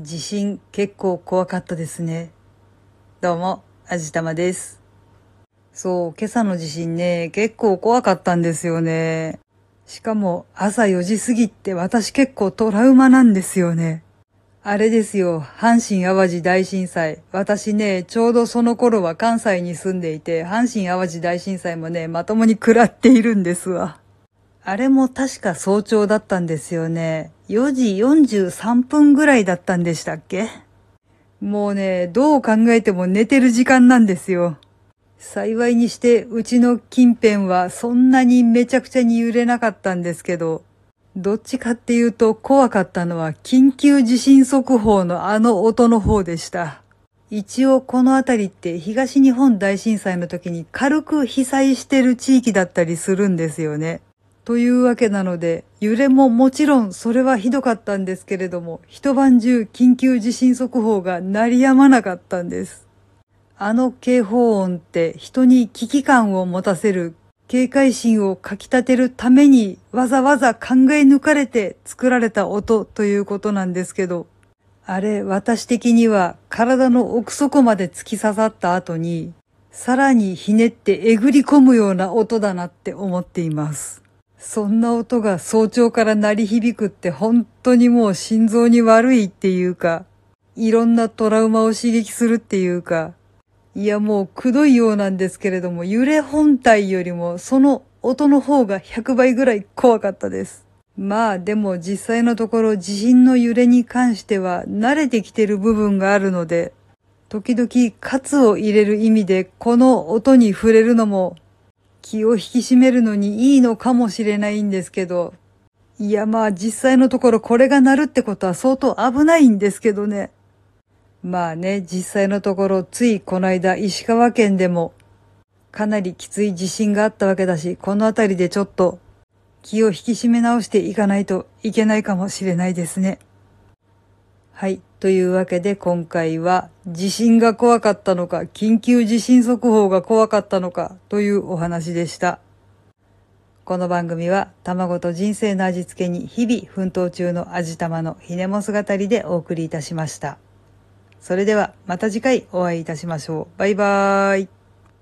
地震結構怖かったですね。どうも、あじたまです。そう、今朝の地震ね、結構怖かったんですよね。しかも朝4時過ぎって私結構トラウマなんですよね。あれですよ、阪神淡路大震災。私ね、ちょうどその頃は関西に住んでいて、阪神淡路大震災もね、まともに食らっているんですわ。あれも確か早朝だったんですよね。4時43分ぐらいだったんでしたっけ？もうね、どう考えても寝てる時間なんですよ。幸いにして、うちの近辺はそんなにめちゃくちゃに揺れなかったんですけど、どっちかっていうと怖かったのは緊急地震速報のあの音の方でした。一応この辺りって東日本大震災の時に軽く被災してる地域だったりするんですよね。というわけなので、揺れももちろんそれはひどかったんですけれども、一晩中緊急地震速報が鳴り止まなかったんです。あの警報音って人に危機感を持たせる、警戒心をかき立てるためにわざわざ考え抜かれて作られた音ということなんですけど、あれ私的には体の奥底まで突き刺さった後に、さらにひねってえぐり込むような音だなって思っています。そんな音が早朝から鳴り響くって本当にもう心臓に悪いっていうか、いろんなトラウマを刺激するっていうか、いやもうくどいようなんですけれども、揺れ本体よりもその音の方が100倍ぐらい怖かったです。まあでも実際のところ地震の揺れに関しては慣れてきてる部分があるので、時々喝を入れる意味でこの音に触れるのも気を引き締めるのにいいのかもしれないんですけど、いやまあ実際のところこれが鳴るってことは相当危ないんですけどね。まあね、実際のところついこの間石川県でもかなりきつい地震があったわけだし、この辺りでちょっと気を引き締め直していかないといけないかもしれないですね。はい。というわけで今回は地震が怖かったのか、緊急地震速報が怖かったのかというお話でした。この番組は卵と人生の味付けに日々奮闘中の味玉のひねも姿りでお送りいたしました。それではまた次回お会いいたしましょう。バイバーイ。